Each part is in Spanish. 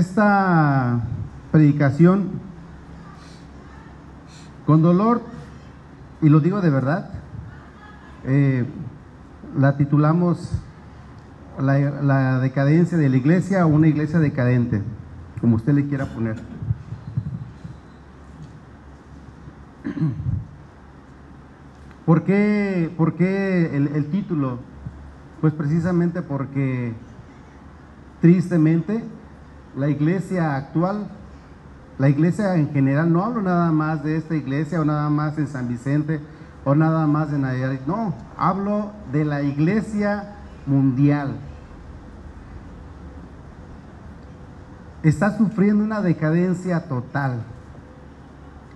esta predicación con dolor, y lo digo de verdad, eh, la titulamos la, decadencia de la iglesia o una iglesia decadente, como usted le quiera poner. ¿Por qué, por qué el título? Pues precisamente porque tristemente la iglesia actual, la iglesia en general, no hablo nada más de esta iglesia o nada más en San Vicente o nada más en Nayarit, no, hablo de la iglesia mundial. Está sufriendo una decadencia total,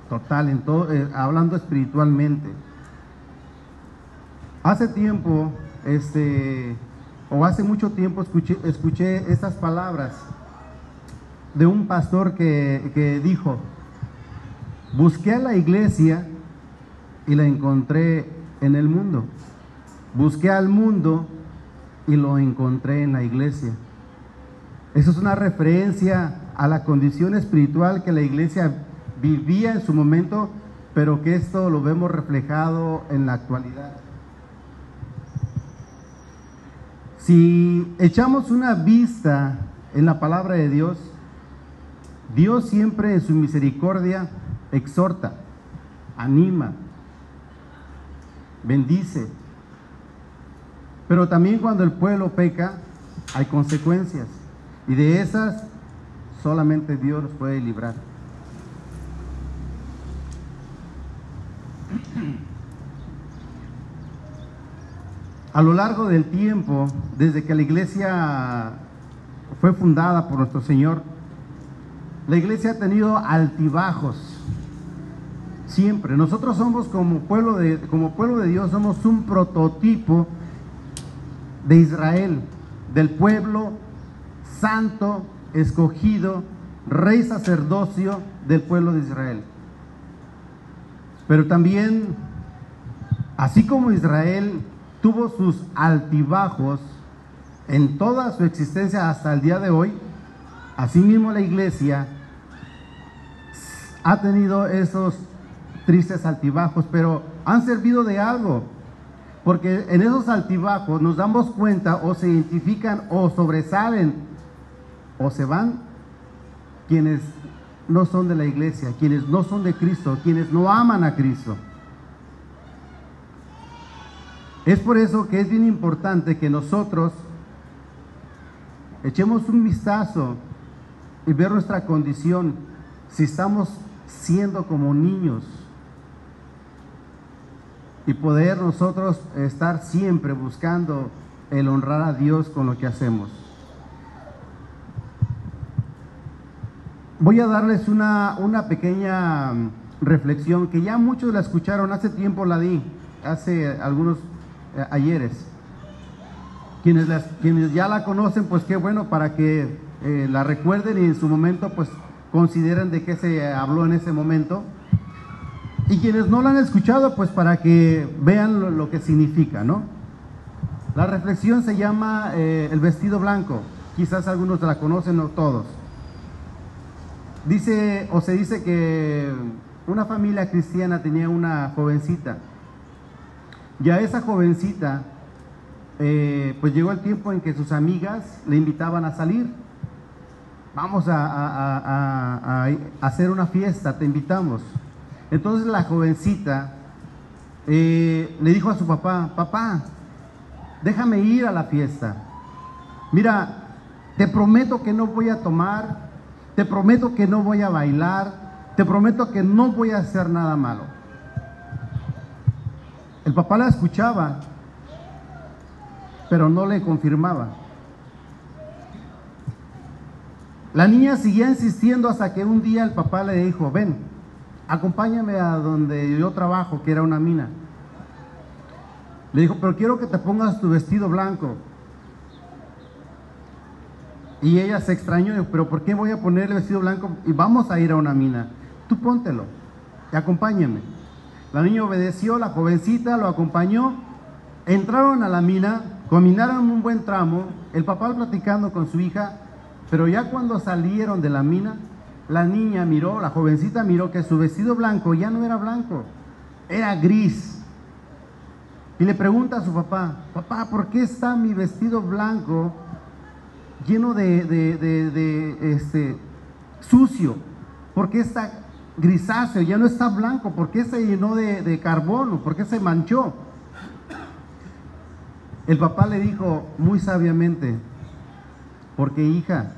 total, en todo, eh, hablando espiritualmente. Hace tiempo, este, o hace mucho tiempo escuché, escuché estas palabras de un pastor que, que dijo, busqué a la iglesia y la encontré en el mundo. Busqué al mundo y lo encontré en la iglesia. Eso es una referencia a la condición espiritual que la iglesia vivía en su momento, pero que esto lo vemos reflejado en la actualidad. Si echamos una vista en la palabra de Dios, Dios siempre en su misericordia exhorta, anima, bendice. Pero también cuando el pueblo peca, hay consecuencias. Y de esas solamente Dios nos puede librar. A lo largo del tiempo, desde que la iglesia fue fundada por nuestro Señor, la iglesia ha tenido altibajos. Siempre. Nosotros somos como pueblo de, como pueblo de Dios, somos un prototipo de Israel, del pueblo santo, escogido, rey sacerdocio del pueblo de Israel. Pero también, así como Israel tuvo sus altibajos en toda su existencia hasta el día de hoy, asimismo la iglesia ha tenido esos tristes altibajos, pero han servido de algo, porque en esos altibajos nos damos cuenta o se identifican o sobresalen o se van quienes no son de la iglesia, quienes no son de Cristo, quienes no aman a Cristo. Es por eso que es bien importante que nosotros echemos un vistazo y ver nuestra condición, si estamos siendo como niños y poder nosotros estar siempre buscando el honrar a Dios con lo que hacemos. Voy a darles una, una pequeña reflexión que ya muchos la escucharon, hace tiempo la di, hace algunos eh, ayeres. Quienes, las, quienes ya la conocen, pues qué bueno para que eh, la recuerden y en su momento pues consideren de qué se habló en ese momento. Y quienes no la han escuchado, pues para que vean lo, que significa, ¿no? La reflexión se llama eh, el vestido blanco. Quizás algunos la conocen, no todos. Dice, o se dice que una familia cristiana tenía una jovencita y a esa jovencita, eh, pues llegó el tiempo en que sus amigas le invitaban a salir. Vamos a, hacer una fiesta, te invitamos. Entonces la jovencita eh, le dijo a su papá, papá, déjame ir a la fiesta. Mira, te prometo que no voy a tomar, te prometo que no voy a bailar, te prometo que no voy a hacer nada malo. El papá la escuchaba, pero no le confirmaba. La niña seguía insistiendo hasta que un día el papá le dijo, ven, acompáñame a donde yo trabajo, que era una mina. Le dijo, pero quiero que te pongas tu vestido blanco. Y ella se extrañó, dijo, pero ¿por qué voy a poner el vestido blanco y vamos a ir a una mina? Tú póntelo y acompáñame. La niña obedeció, la jovencita lo acompañó, entraron a la mina, caminaron un buen tramo, el papá platicando con su hija, Pero ya cuando salieron de la mina, la niña miró, la jovencita miró que su vestido blanco ya no era blanco, era gris. Y le pregunta a su papá, papá, ¿por qué está mi vestido blanco lleno de, de, este, sucio? ¿Por qué está grisáceo? Ya no está blanco. ¿Por qué se llenó de, carbono? ¿Por qué se manchó? El papá le dijo muy sabiamente, porque hija,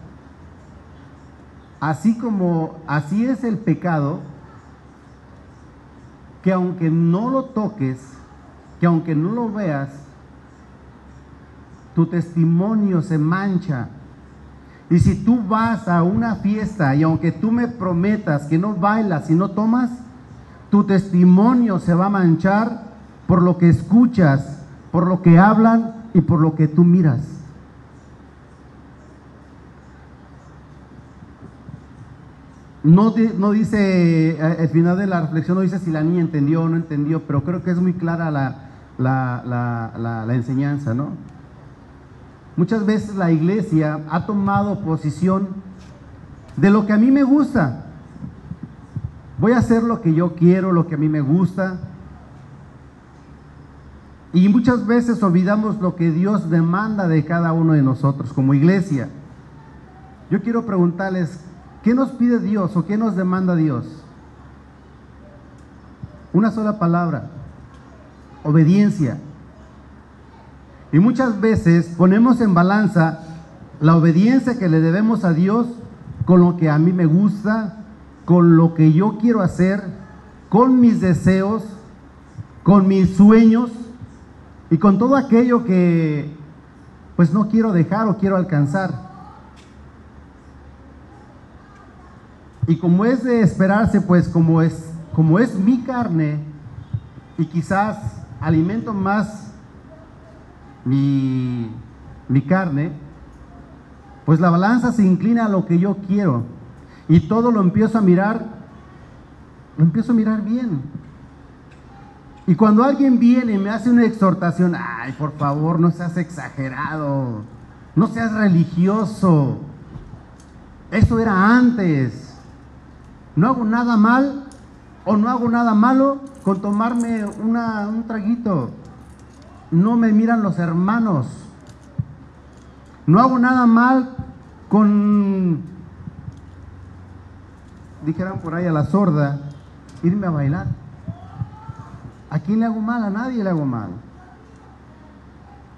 así como así es el pecado, que aunque no lo toques, que aunque no lo veas, tu testimonio se mancha. Y si tú vas a una fiesta y aunque tú me prometas que no bailas y no tomas, tu testimonio se va a manchar por lo que escuchas, por lo que hablan y por lo que tú miras. No, no dice, eh, al final de la reflexión no dice si la niña entendió o no entendió, pero creo que es muy clara la, la, enseñanza, ¿no? Muchas veces la iglesia ha tomado posición de lo que a mí me gusta. Voy a hacer lo que yo quiero, lo que a mí me gusta. Y muchas veces olvidamos lo que Dios demanda de cada uno de nosotros como iglesia. Yo quiero preguntarles, ¿qué nos pide Dios o qué nos demanda Dios? Una sola palabra, obediencia. Y muchas veces ponemos en balanza la obediencia que le debemos a Dios con lo que a mí me gusta, con lo que yo quiero hacer, con mis deseos, con mis sueños y con todo aquello que pues no quiero dejar o quiero alcanzar. Y como es de esperarse, pues como es como es mi carne y quizás alimento más mi, mi carne, pues la balanza se inclina a lo que yo quiero. Y todo lo empiezo a mirar, lo empiezo a mirar bien. Y cuando alguien viene y me hace una exhortación, ay, por favor, no seas exagerado, no seas religioso, eso era antes, no hago nada mal o no hago nada malo con tomarme una, un traguito. No me miran los hermanos. No hago nada mal con, dijeran por ahí a la sorda, irme a bailar. ¿A quién le hago mal? A nadie le hago mal.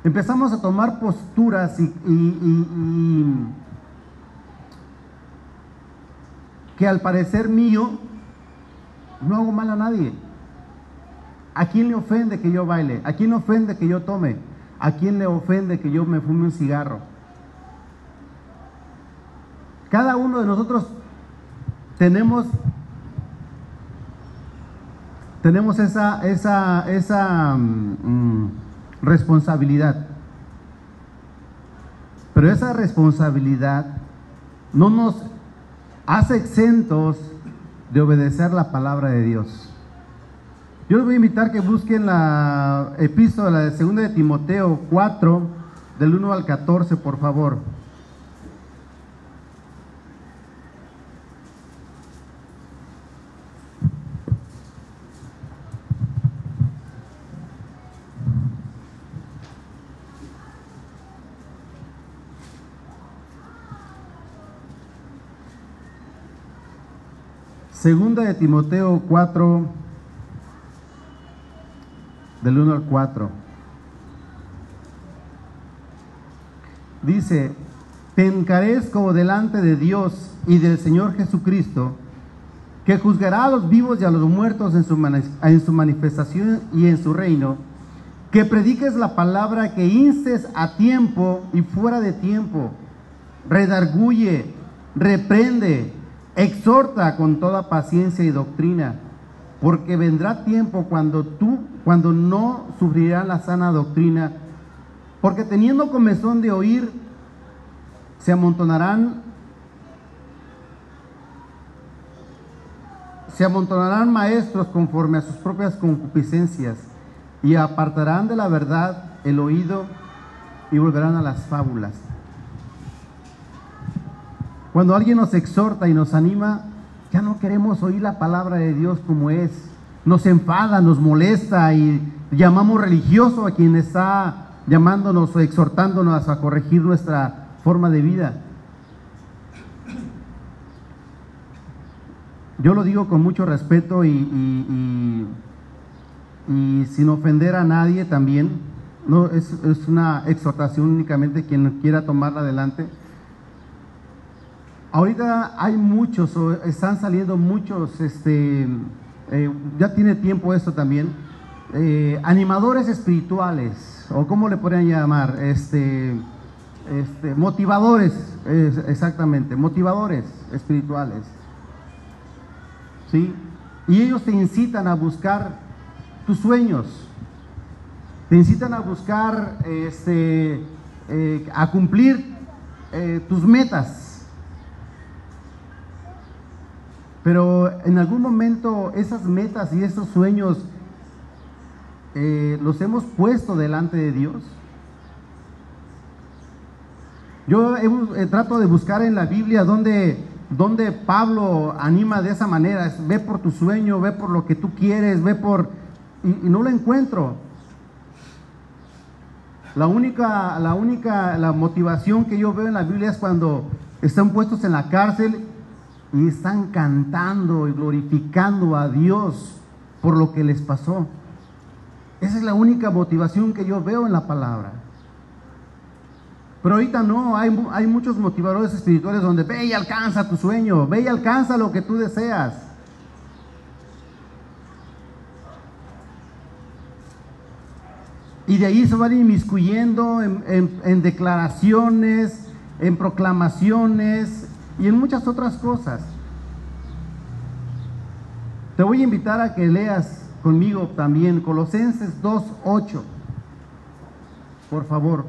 Empezamos a tomar posturas y que al parecer mío no hago mal a nadie. ¿A quién le ofende que yo baile? ¿A quién le ofende que yo tome? ¿A quién le ofende que yo me fume un cigarro? Cada uno de nosotros tenemos tenemos esa, esa, esa mm, responsabilidad. Pero esa responsabilidad no nos hace exentos de obedecer la palabra de Dios. Yo les voy a invitar que busquen la epístola de 2 de Timoteo 4, del 1 al 14, por favor. Segunda de Timoteo 4, del 1 al 4. Dice, te encarezco delante de Dios y del Señor Jesucristo, que juzgará a los vivos y a los muertos en su, en su manifestación y en su reino, que prediques la palabra, que instes a tiempo y fuera de tiempo, redarguye, reprende, Exhorta con toda paciencia y doctrina, porque vendrá tiempo cuando tú, cuando no sufrirás la sana doctrina, porque teniendo comezón de oír, se amontonarán se amontonarán maestros conforme a sus propias concupiscencias y apartarán de la verdad el oído y volverán a las fábulas. Cuando alguien nos exhorta y nos anima, ya no queremos oír la palabra de Dios como es. Nos enfada, nos molesta y llamamos religioso a quien está llamándonos o exhortándonos a corregir nuestra forma de vida. Yo lo digo con mucho respeto y, y, sin ofender a nadie también. No, es, es, una exhortación únicamente quien quiera tomarla adelante. Ahorita hay muchos, o están saliendo muchos, este, eh, ya tiene tiempo esto también, eh, animadores espirituales, o cómo le podrían llamar, este, este, motivadores, exactamente, motivadores espirituales. ¿Sí? Y ellos te incitan a buscar tus sueños, te incitan a buscar, este, eh, a cumplir tus metas. Pero en algún momento esas metas y esos sueños eh, los hemos puesto delante de Dios. Yo trato de buscar en la Biblia donde donde Pablo anima de esa manera, ve por tu sueño, ve por lo que tú quieres, ve por... Y, no lo encuentro. La única, la única, la motivación que yo veo en la Biblia es cuando están puestos en la cárcel y están cantando y glorificando a Dios por lo que les pasó. Esa es la única motivación que yo veo en la palabra. Pero ahorita no, hay, hay muchos motivadores espirituales donde ve y alcanza tu sueño, ve y alcanza lo que tú deseas. Y de ahí se van inmiscuyendo en, en declaraciones, en proclamaciones y en muchas otras cosas. Te voy a invitar a que leas conmigo también Colosenses 2.8. Por favor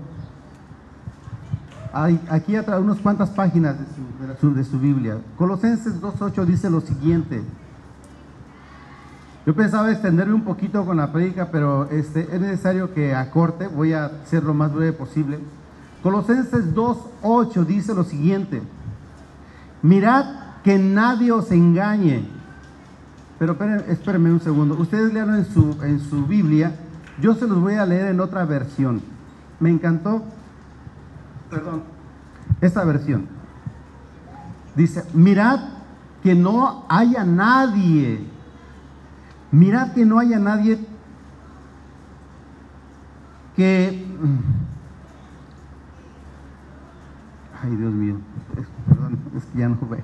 aquí atrás, unas cuantas páginas de su, de su Biblia. Colosenses 2.8 dice lo siguiente. Yo pensaba extenderme un poquito con la prédica, pero este, es necesario que acorte, voy a ser lo más breve posible. Colosenses 2.8 dice lo siguiente. Mirad que nadie os engañe. Pero espérenme, un segundo. Ustedes leanlo en su, en su Biblia. Yo se los voy a leer en otra versión. Me encantó perdón, esta versión. Dice, mirad que no haya nadie, mirad que no haya nadie que... Ay, Dios mío, ya no veo.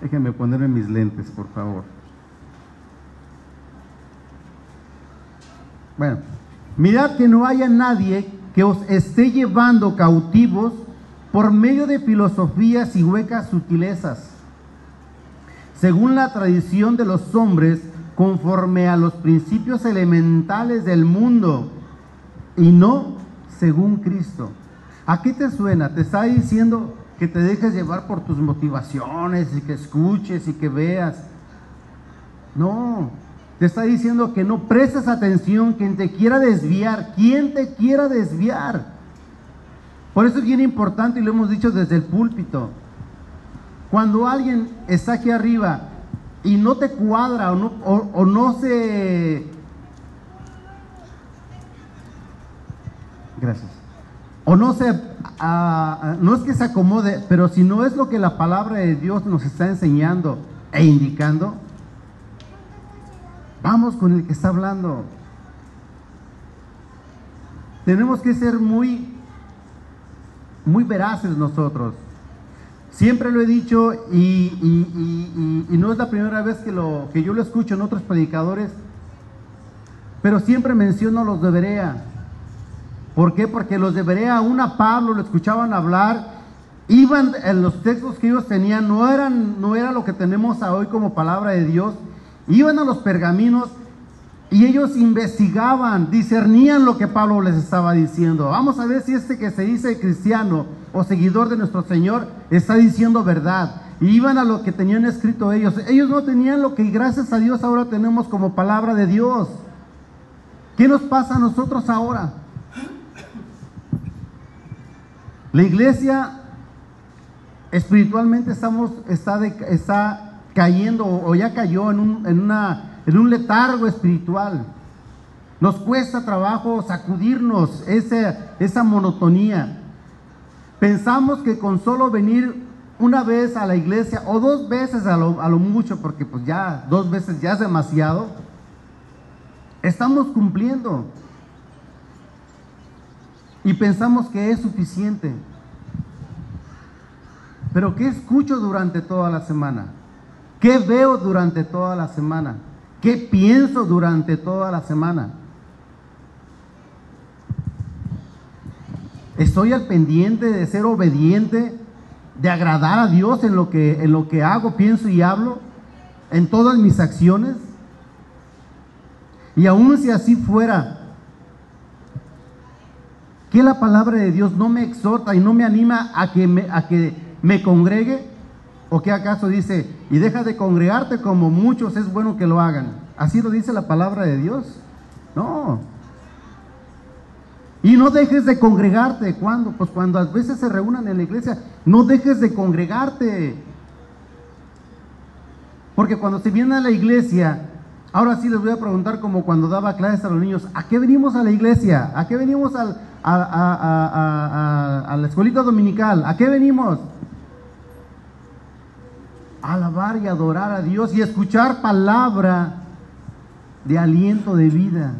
Déjenme ponerme mis lentes, por favor. Bueno, mirad que no haya nadie que os esté llevando cautivos por medio de filosofías y huecas sutilezas, según la tradición de los hombres, conforme a los principios elementales del mundo, y no según Cristo. ¿A qué te suena? Te está diciendo que te dejes llevar por tus motivaciones y que escuches y que veas. No, te está diciendo que no prestes atención quien te quiera desviar, quien te quiera desviar. Por eso es bien importante y lo hemos dicho desde el púlpito. Cuando alguien está aquí arriba y no te cuadra o no, o, no se... Gracias. O no se... No es que se acomode, pero si no es lo que la palabra de Dios nos está enseñando e indicando, vamos con el que está hablando. Tenemos que ser muy muy veraces nosotros. Siempre lo he dicho y, no es la primera vez que, lo, que yo lo escucho en otros predicadores, pero siempre menciono los de Berea. ¿Por qué? Porque los de Berea, aún a Pablo lo escuchaban hablar, iban en los textos que ellos tenían, no, eran, no era lo que tenemos hoy como palabra de Dios, iban a los pergaminos y ellos investigaban, discernían lo que Pablo les estaba diciendo. Vamos a ver si este que se dice cristiano o seguidor de nuestro Señor está diciendo verdad. Iban a lo que tenían escrito ellos. Ellos no tenían lo que gracias a Dios ahora tenemos como palabra de Dios. ¿Qué nos pasa a nosotros ahora? La iglesia espiritualmente estamos, está, está cayendo o ya cayó en un, en, una, en un letargo espiritual. Nos cuesta trabajo sacudirnos esa, esa monotonía. Pensamos que con solo venir una vez a la iglesia o dos veces a lo, a lo mucho, porque pues ya dos veces ya es demasiado, estamos cumpliendo. Y pensamos que es suficiente. Pero ¿qué escucho durante toda la semana? ¿Qué veo durante toda la semana? ¿Qué pienso durante toda la semana? ¿Estoy al pendiente de ser obediente, de agradar a Dios en lo que, en lo que hago, pienso y hablo? ¿En todas mis acciones? Y aún si así fuera, ¿que la palabra de Dios no me exhorta y no me anima a que me, a que me congregue? ¿O qué acaso dice, y deja de congregarte como muchos es bueno que lo hagan? ¿Así lo dice la palabra de Dios? No. Y no dejes de congregarte. ¿Cuándo? Pues cuando a veces se reúnan en la iglesia, no dejes de congregarte. Porque cuando se viene a la iglesia, ahora sí les voy a preguntar como cuando daba clases a los niños, ¿a qué venimos a la iglesia? ¿A qué venimos al, a, a, a, la escuelita dominical? ¿A qué venimos? alabar y adorar a Dios y escuchar palabra de aliento de vida.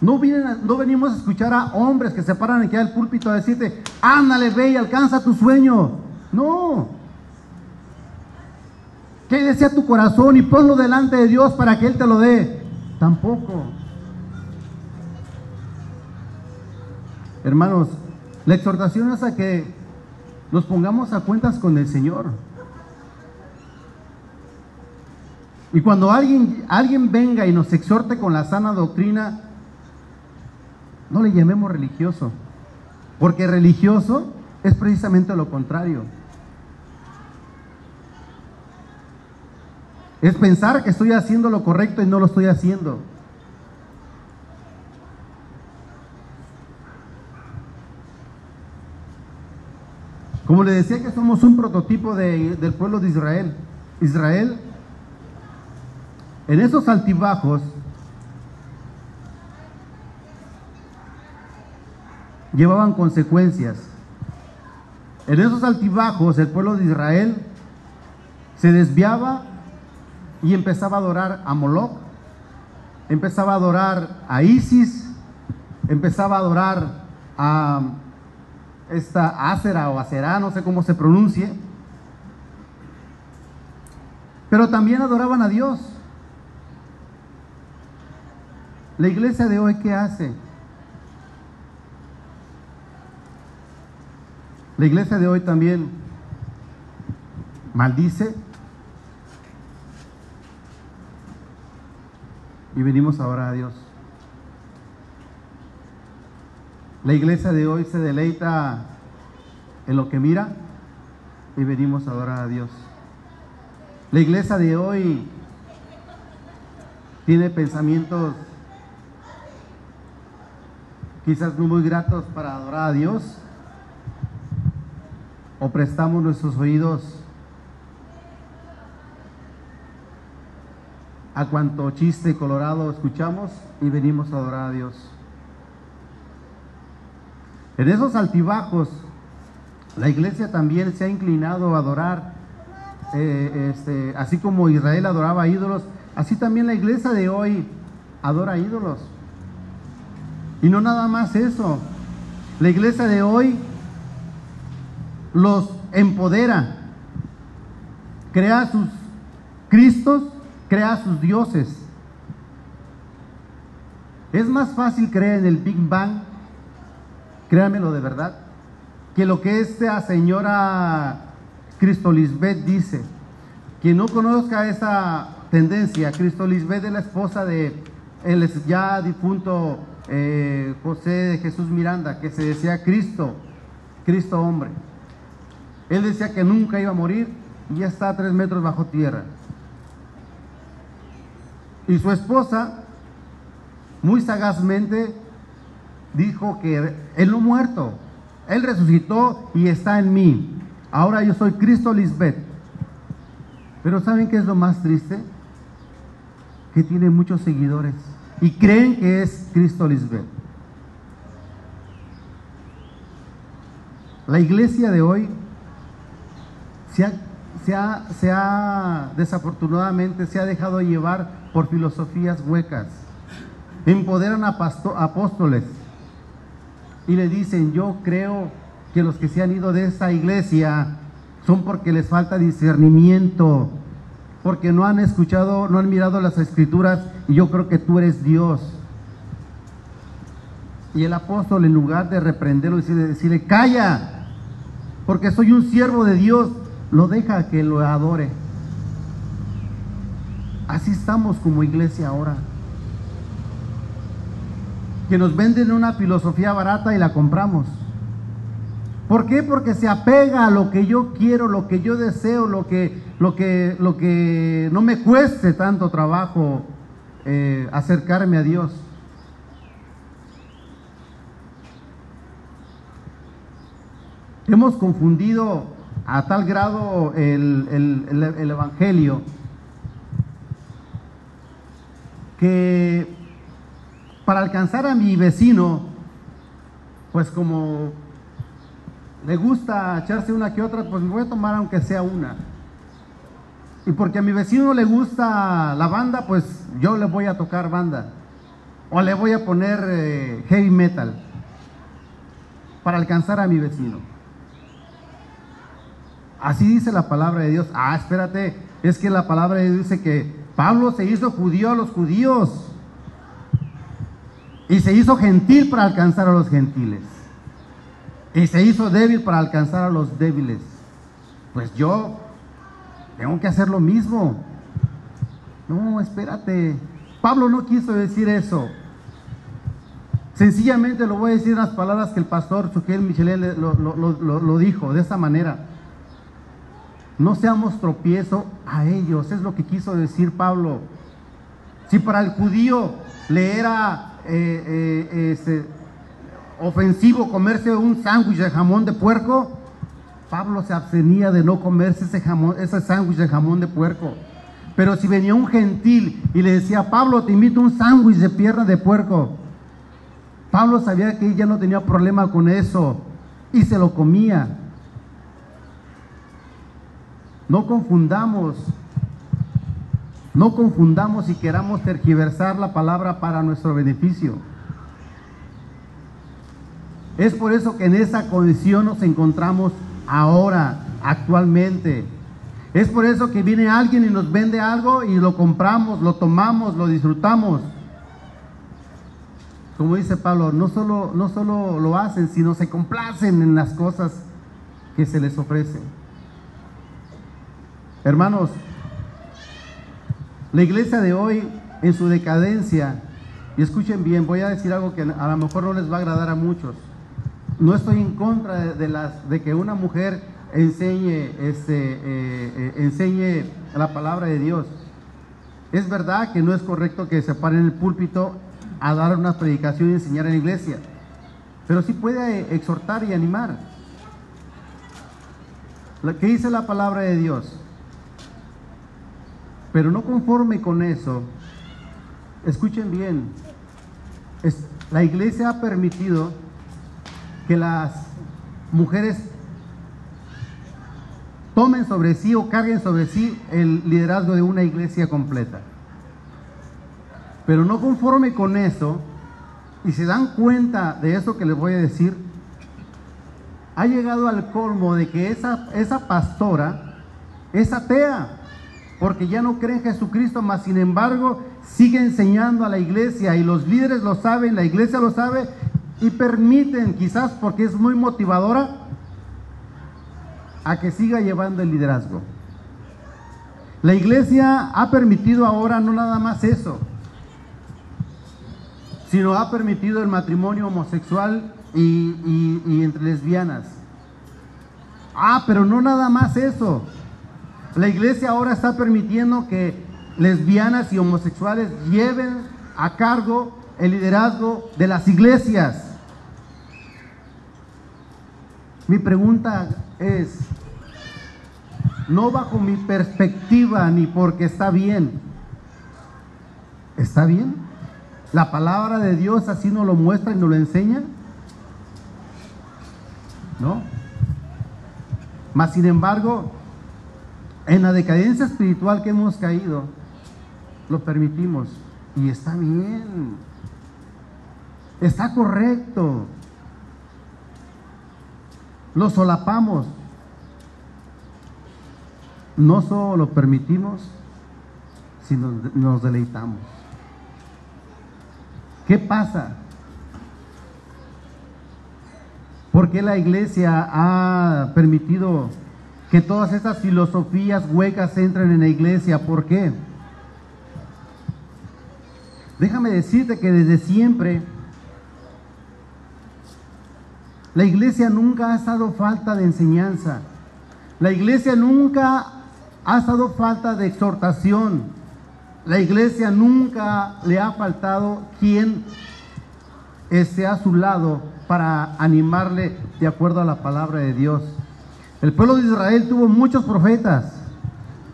No, vienen, no venimos a escuchar a hombres que se paran aquí al púlpito a decirte, ándale, ve y alcanza tu sueño. No. Que desea tu corazón y ponlo delante de Dios para que Él te lo dé. Tampoco. Hermanos, la exhortación es a que nos pongamos a cuentas con el Señor. Y cuando alguien, alguien venga y nos exhorte con la sana doctrina, no le llamemos religioso, porque religioso es precisamente lo contrario. Es pensar que estoy haciendo lo correcto y no lo estoy haciendo. Como le decía que somos un prototipo del pueblo de Israel. Israel, en esos altibajos, llevaban consecuencias. En esos altibajos el pueblo de Israel se desviaba y empezaba a adorar a Moloch, empezaba a adorar a Isis, empezaba a adorar a esta Acera o Acera, no sé cómo se pronuncie, pero también adoraban a Dios. La iglesia de hoy, ¿qué hace? La iglesia de hoy también maldice y venimos ahora a Dios. La iglesia de hoy se deleita en lo que mira y venimos ahora a Dios. La iglesia de hoy tiene pensamientos quizás no muy gratos para adorar a Dios o prestamos nuestros oídos a cuanto chiste colorado escuchamos y venimos a adorar a Dios. En esos altibajos, la iglesia también se ha inclinado a adorar, eh, este, así como Israel adoraba ídolos, así también la iglesia de hoy adora ídolos. Y no nada más eso, la iglesia de hoy los empodera, crea sus Cristos, crea sus dioses. Es más fácil creer en el Big Bang, créanmelo de verdad, que lo que esta señora Cristo Lisbeth dice. Quien no conozca esa tendencia, Cristo Lisbeth es la esposa de el ya difunto eh, José de Jesús Miranda, que se decía Cristo, Cristo hombre. Él decía que nunca iba a morir y ya está tres metros bajo tierra. Y su esposa, muy sagazmente, dijo que él no muerto, él resucitó y está en mí. Ahora yo soy Cristo Lisbeth. Pero ¿saben qué es lo más triste? Que tiene muchos seguidores y creen que es Cristo Lisbeth. La iglesia de hoy se ha, se ha, se ha desafortunadamente se ha dejado llevar por filosofías huecas. Empoderan a pasto- apóstoles y le dicen, yo creo que los que se han ido de esa iglesia son porque les falta discernimiento, porque no han escuchado, no han mirado las escrituras y yo creo que tú eres Dios. Y el apóstol en lugar de reprenderlo y decirle, calla, porque soy un siervo de Dios, lo deja que lo adore. Así estamos como iglesia ahora. Que nos venden una filosofía barata y la compramos. ¿Por qué? Porque se apega a lo que yo quiero, lo que yo deseo, lo que, lo que, lo que no me cueste tanto trabajo eh, acercarme a Dios. Hemos confundido a tal grado el, el- el- el Evangelio que para alcanzar a mi vecino, pues como le gusta echarse una que otra, pues me voy a tomar aunque sea una. Y porque a mi vecino le gusta la banda, pues yo le voy a tocar banda. O le voy a poner eh, heavy metal para alcanzar a mi vecino. Así dice la palabra de Dios. Ah, espérate, es que la palabra de Dios dice que Pablo se hizo judío a los judíos y se hizo gentil para alcanzar a los gentiles. Y se hizo débil para alcanzar a los débiles. Pues yo tengo que hacer lo mismo. No, espérate. Pablo no quiso decir eso. Sencillamente lo voy a decir en las palabras que el pastor lo- lo- lo dijo de esta manera. No seamos tropiezo a ellos, es lo que quiso decir Pablo. Si para el judío le era eh, eh, este, ofensivo comerse un sándwich de jamón de puerco, Pablo se abstenía de no comerse ese jamón, ese sándwich de jamón de puerco. Pero si venía un gentil y le decía, Pablo, te invito un sándwich de pierna de puerco, Pablo sabía que ella no tenía problema con eso y se lo comía. No confundamos, no confundamos y queramos tergiversar la palabra para nuestro beneficio. Es por eso que en esa condición nos encontramos ahora, actualmente. Es por eso que viene alguien y nos vende algo y lo compramos, lo tomamos, lo disfrutamos. Como dice Pablo, no solo, no solo lo hacen, sino se complacen en las cosas que se les ofrecen. Hermanos, la iglesia de hoy en su decadencia, y escuchen bien, voy a decir algo que a lo mejor no les va a agradar a muchos. No estoy en contra de, las, de que una mujer enseñe, este, eh, eh, enseñe la palabra de Dios. Es verdad que no es correcto que se pare en el púlpito a dar una predicación y enseñar en la iglesia, pero sí puede eh, exhortar y animar. Que dice la palabra de Dios. Pero no conforme con eso, escuchen bien, la iglesia ha permitido que las mujeres tomen sobre sí o carguen sobre sí el liderazgo de una iglesia completa. Pero no conforme con eso, y se dan cuenta de eso que les voy a decir, ha llegado al colmo de que esa, esa pastora es atea, porque ya no cree en Jesucristo, mas sin embargo sigue enseñando a la iglesia y los líderes lo saben, la iglesia lo sabe y permiten, quizás porque es muy motivadora, a que siga llevando el liderazgo. La iglesia ha permitido ahora no nada más eso, sino ha permitido el matrimonio homosexual y entre lesbianas. Ah, pero no nada más eso. La iglesia ahora está permitiendo que lesbianas y homosexuales lleven a cargo el liderazgo de las iglesias. Mi pregunta es, no bajo mi perspectiva ni porque está bien. ¿Está bien? La palabra de Dios así nos lo muestra y nos lo enseña. ¿No? Mas sin embargo, en la decadencia espiritual que hemos caído, lo permitimos. Y está bien. Está correcto. Lo solapamos. No solo lo permitimos, sino nos deleitamos. ¿Qué pasa? ¿Por qué la iglesia ha permitido que todas estas filosofías huecas entren en la iglesia? ¿Por qué? Déjame decirte que desde siempre la iglesia nunca ha estado falta de enseñanza. La iglesia nunca ha estado falta de exhortación. La iglesia nunca le ha faltado quien esté a su lado para animarle de acuerdo a la palabra de Dios. El pueblo de Israel tuvo muchos profetas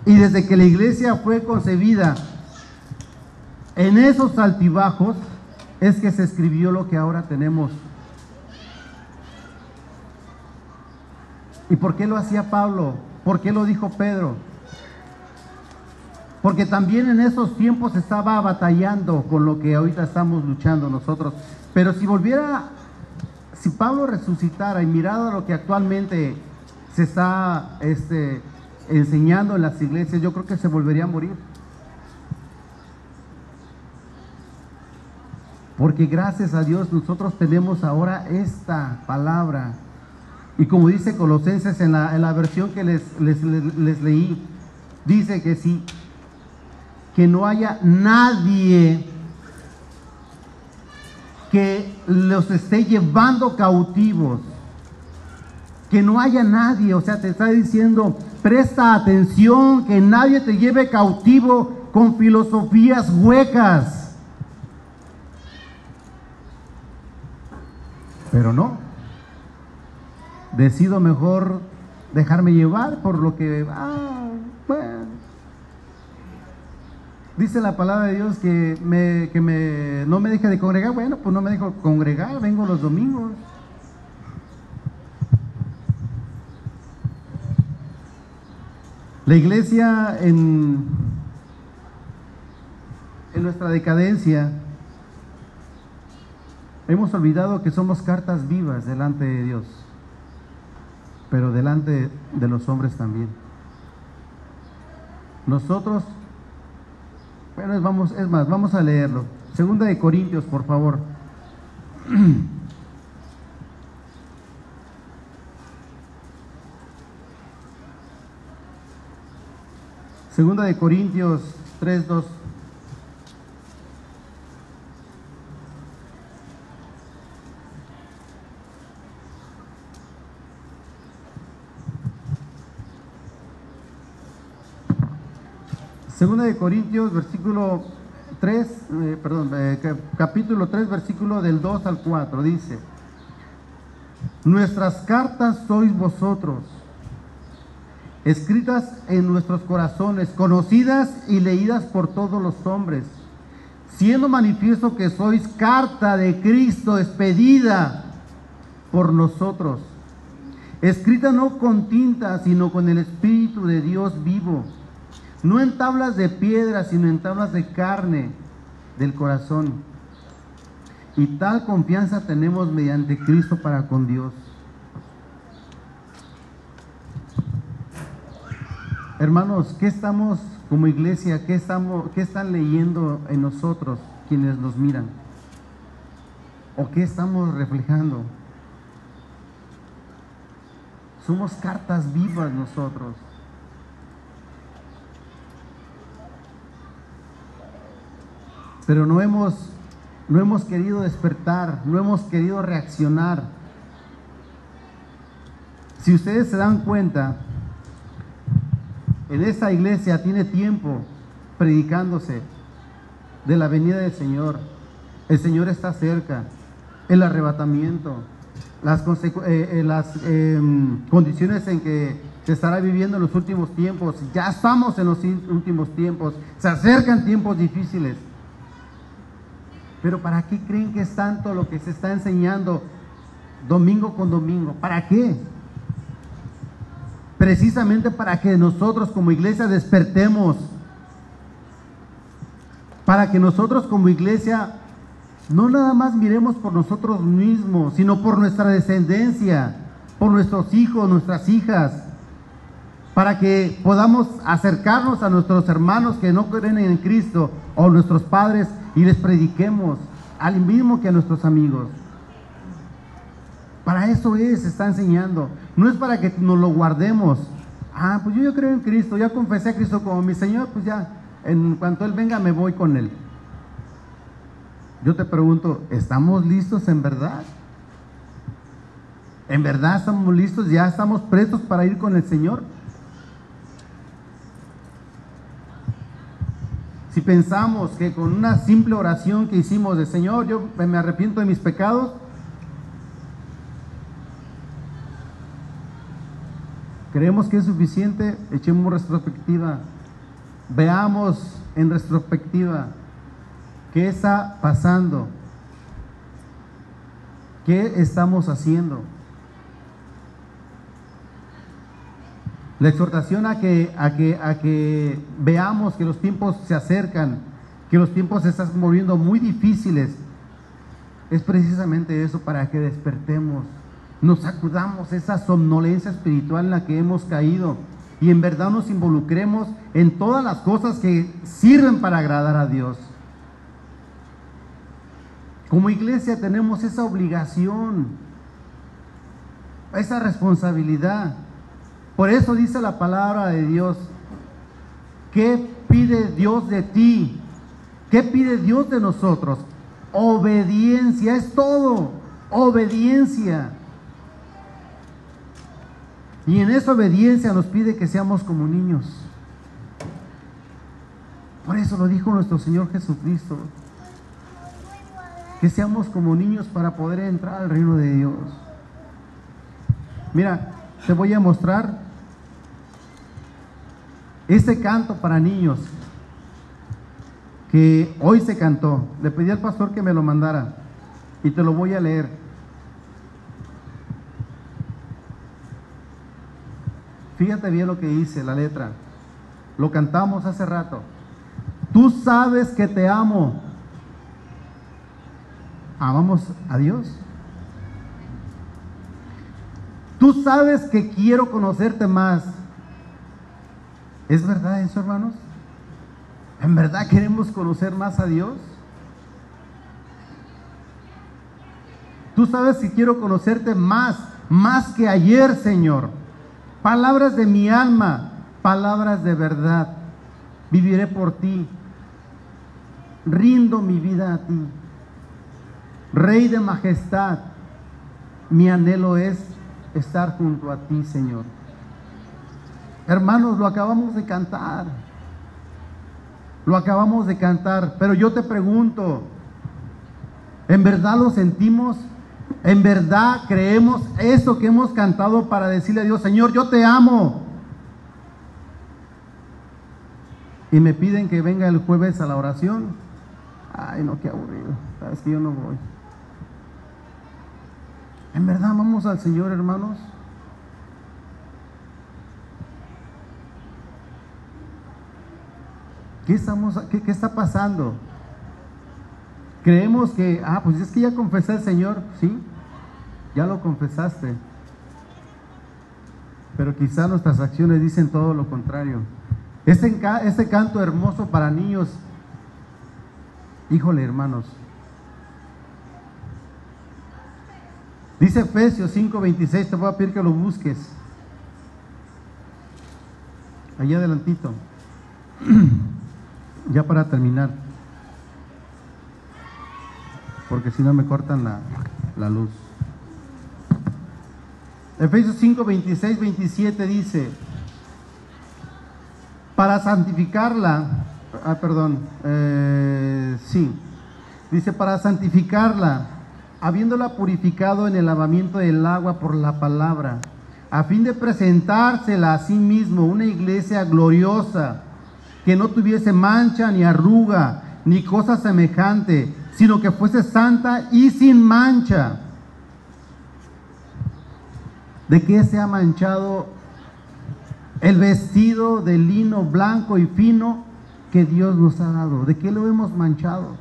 y desde que la iglesia fue concebida, en esos altibajos es que se escribió lo que ahora tenemos ¿Y por qué lo hacía Pablo? ¿Por qué lo dijo Pedro? Porque también en esos tiempos estaba batallando con lo que ahorita estamos luchando nosotros. Pero si volviera, si Pablo resucitara y mirara lo que actualmente se está este, enseñando en las iglesias, yo creo que se volvería a morir. Porque gracias a Dios nosotros tenemos ahora esta palabra y como dice Colosenses en la, versión que les, les, leí, dice que sí, que no haya nadie que los esté llevando cautivos. Que no haya nadie, o sea, te está diciendo, presta atención, que nadie te lleve cautivo con filosofías huecas. Pero no, decido mejor dejarme llevar por lo que, ah, bueno. Dice la palabra de Dios que, me, que me, no me deje de congregar. Bueno, pues no me dejo congregar, vengo los domingos. La iglesia en, nuestra decadencia hemos olvidado que somos cartas vivas delante de Dios pero delante de los hombres también. Nosotros, bueno, vamos, es más, vamos a leerlo. Segunda de Corintios, por favor. Segunda de Corintios 3, 2. Segunda de Corintios, versículo 3, eh, perdón, eh, capítulo 3, versículo del 2 al 4, dice, nuestras cartas sois vosotros, escritas en nuestros corazones, conocidas y leídas por todos los hombres, siendo manifiesto que sois carta de Cristo expedida por nosotros, escrita no con tinta, sino con el Espíritu de Dios vivo no en tablas de piedra, sino en tablas de carne del corazón. Y tal confianza tenemos mediante Cristo para con Dios. Hermanos, ¿qué estamos como iglesia, qué, estamos, qué están leyendo en nosotros quienes nos miran? ¿O qué estamos reflejando? Somos cartas vivas nosotros. pero no hemos, no hemos querido despertar, no hemos querido reaccionar. Si ustedes se dan cuenta, en esta iglesia tiene tiempo predicándose de la venida del Señor. El Señor está cerca, el arrebatamiento, las, eh, eh, em, condiciones en que se estará viviendo en los últimos tiempos. Ya estamos en los últimos tiempos. Se acercan tiempos difíciles. Pero ¿para qué creen que es tanto lo que se está enseñando domingo con domingo? ¿Para qué? Precisamente para que nosotros como iglesia despertemos. Para que nosotros como iglesia no nada más miremos por nosotros mismos, sino por nuestra descendencia, por nuestros hijos, nuestras hijas, para que podamos acercarnos a nuestros hermanos que no creen en Cristo o nuestros padres y les prediquemos al mismo que a nuestros amigos. Para eso es, está enseñando. No es para que nos lo guardemos. Ah, pues yo, yo creo en Cristo, ya confesé a Cristo como mi Señor, pues ya, en cuanto Él venga me voy con Él. Yo te pregunto, ¿estamos listos en verdad? ¿En verdad estamos listos? ¿Ya estamos prestos para ir con el Señor? Si pensamos que con una simple oración que hicimos de Señor, yo me arrepiento de mis pecados, creemos que es suficiente, echemos retrospectiva, veamos en retrospectiva qué está pasando, qué estamos haciendo. La exhortación a que, a que, a que veamos que los tiempos se acercan, que los tiempos se están moviendo muy difíciles, es precisamente eso para que despertemos, nos sacudamos esa somnolencia espiritual en la que hemos caído y en verdad nos involucremos en todas las cosas que sirven para agradar a Dios. Como iglesia tenemos esa obligación, esa responsabilidad. Por eso dice la palabra de Dios, ¿qué pide Dios de ti? ¿Qué pide Dios de nosotros? Obediencia, es todo, obediencia. Y en esa obediencia nos pide que seamos como niños. Por eso lo dijo nuestro Señor Jesucristo. Que seamos como niños para poder entrar al reino de Dios. Mira, te voy a mostrar este canto para niños que hoy se cantó. Le pedí al pastor que me lo mandara y te lo voy a leer. Fíjate bien lo que dice la letra. Lo cantamos hace rato. Tú sabes que te amo. Amamos a Dios. Tú sabes que quiero conocerte más. ¿Es verdad eso, hermanos? ¿En verdad queremos conocer más a Dios? Tú sabes que quiero conocerte más, más que ayer, Señor. Palabras de mi alma, palabras de verdad. Viviré por ti. Rindo mi vida a ti. Rey de majestad, mi anhelo es estar junto a ti, Señor. Hermanos, lo acabamos de cantar. Lo acabamos de cantar, pero yo te pregunto, ¿en verdad lo sentimos? ¿En verdad creemos eso que hemos cantado para decirle a Dios, Señor, yo te amo? Y me piden que venga el jueves a la oración. Ay, no, qué aburrido. Sabes que yo no voy. ¿En verdad amamos al Señor, hermanos? ¿Qué, estamos, qué, está pasando? Creemos que, ah, pues es que ya confesé al Señor, sí, ya lo confesaste. Pero quizá nuestras acciones dicen todo lo contrario. Este, este canto hermoso para niños, híjole hermanos, Dice Efesios 5:26, te voy a pedir que lo busques. Allá adelantito. ya para terminar. Porque si no me cortan la, la luz. Efesios 5, 26, 27 dice, para santificarla, ah, perdón, eh, sí, dice, para santificarla habiéndola purificado en el lavamiento del agua por la palabra, a fin de presentársela a sí mismo una iglesia gloriosa, que no tuviese mancha ni arruga, ni cosa semejante, sino que fuese santa y sin mancha. ¿De qué se ha manchado el vestido de lino blanco y fino que Dios nos ha dado? ¿De qué lo hemos manchado?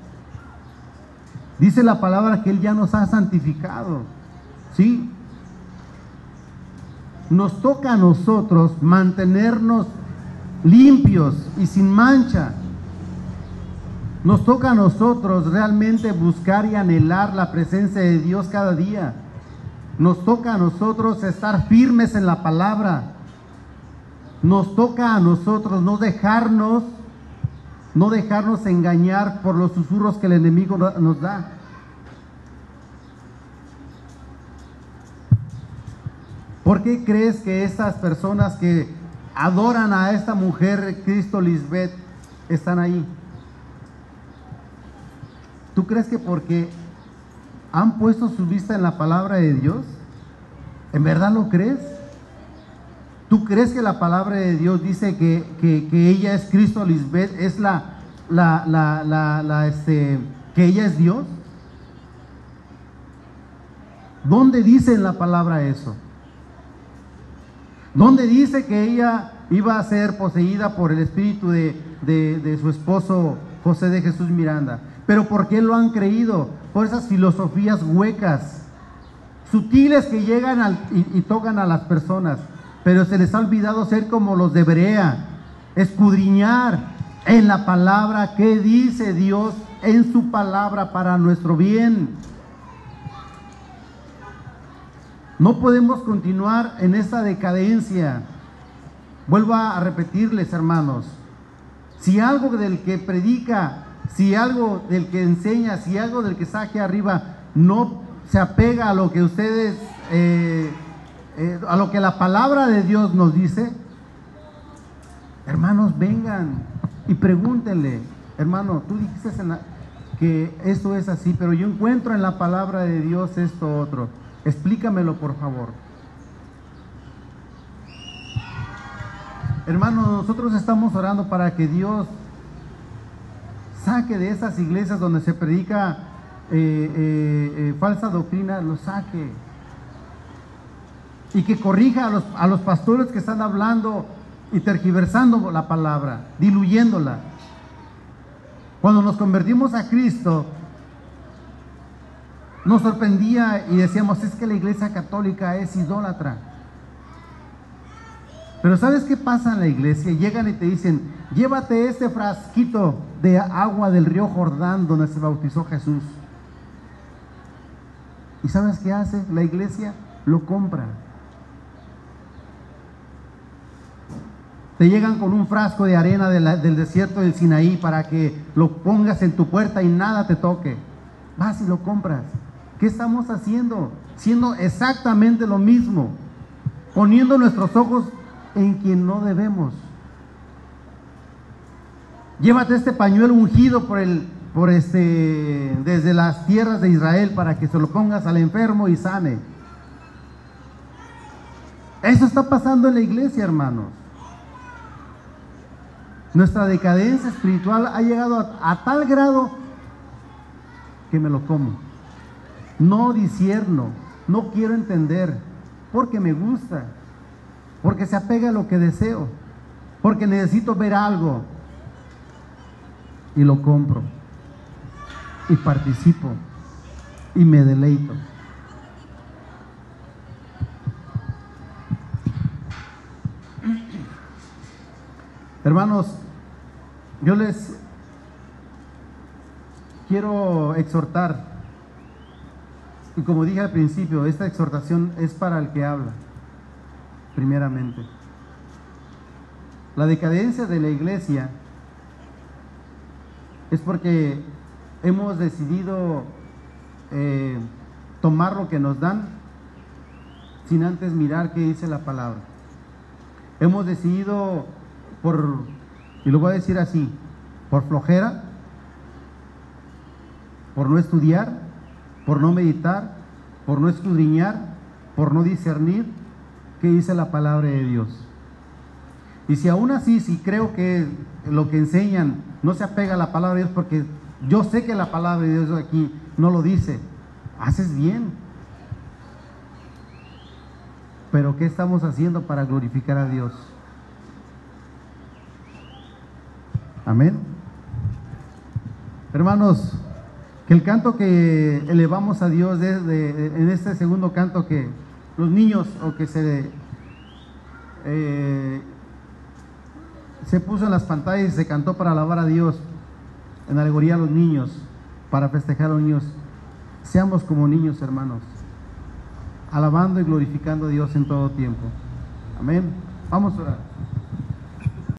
Dice la palabra que Él ya nos ha santificado. ¿Sí? Nos toca a nosotros mantenernos limpios y sin mancha. Nos toca a nosotros realmente buscar y anhelar la presencia de Dios cada día. Nos toca a nosotros estar firmes en la palabra. Nos toca a nosotros no dejarnos, no dejarnos engañar por los susurros que el enemigo nos da. ¿Por qué crees que estas personas que adoran a esta mujer, Cristo Lisbeth, están ahí? ¿Tú crees que porque han puesto su vista en la palabra de Dios? ¿En verdad lo crees? ¿Tú crees que la palabra de Dios dice que, ella es Cristo Lisbeth, es la, la, la, la, este, que ella es Dios? ¿Dónde dice en la palabra eso? ¿Dónde dice que ella iba a ser poseída por el espíritu de, de su esposo José de Jesús Miranda? Pero ¿por qué lo han creído? Por esas filosofías huecas, sutiles que llegan y, tocan a las personas. Pero se les ha olvidado ser como los de Berea, escudriñar en la palabra que dice Dios en su palabra para nuestro bien. No podemos continuar en esta decadencia. Vuelvo a repetirles, hermanos, si algo del que predica si algo del que enseña, si algo del que saque arriba no se apega a lo que ustedes, eh, eh, a lo que la palabra de Dios nos dice, hermanos, vengan y pregúntenle, hermano, tú dijiste que esto es así, pero yo encuentro en la palabra de Dios esto otro. Explícamelo, por favor. Hermanos, nosotros estamos orando para que Dios saque de esas iglesias donde se predica eh, eh, eh, falsa doctrina, lo saque. Y que corrija a los, a los pastores que están hablando y tergiversando la palabra, diluyéndola. Cuando nos convertimos a Cristo, nos sorprendía y decíamos, es que la iglesia católica es idólatra. Pero ¿sabes qué pasa en la iglesia? Llegan y te dicen, llévate este frasquito de agua del río Jordán donde se bautizó Jesús. ¿Y sabes qué hace? La iglesia lo compra. Te llegan con un frasco de arena del desierto del Sinaí para que lo pongas en tu puerta y nada te toque. Vas y lo compras. ¿Qué estamos haciendo? Siendo exactamente lo mismo. Poniendo nuestros ojos en quien no debemos. Llévate este pañuelo ungido por el, por este, desde las tierras de Israel para que se lo pongas al enfermo y sane. Eso está pasando en la iglesia, hermanos. Nuestra decadencia espiritual ha llegado a, a tal grado que me lo como. No disierno, no quiero entender, porque me gusta, porque se apega a lo que deseo, porque necesito ver algo y lo compro y participo y me deleito. Hermanos, yo les quiero exhortar, y como dije al principio, esta exhortación es para el que habla primeramente. La decadencia de la iglesia es porque hemos decidido eh, tomar lo que nos dan sin antes mirar qué dice la palabra. Hemos decidido por, y lo voy a decir así, por flojera, por no estudiar, por no meditar, por no escudriñar, por no discernir, que dice la palabra de Dios. Y si aún así, si creo que lo que enseñan no se apega a la palabra de Dios, porque yo sé que la palabra de Dios aquí no lo dice, haces bien. Pero ¿qué estamos haciendo para glorificar a Dios? Amén. Hermanos, que el canto que elevamos a Dios desde, en este segundo canto que los niños o que se, eh, se puso en las pantallas y se cantó para alabar a Dios, en alegoría a los niños, para festejar a los niños, seamos como niños hermanos, alabando y glorificando a Dios en todo tiempo. Amén. Vamos a orar.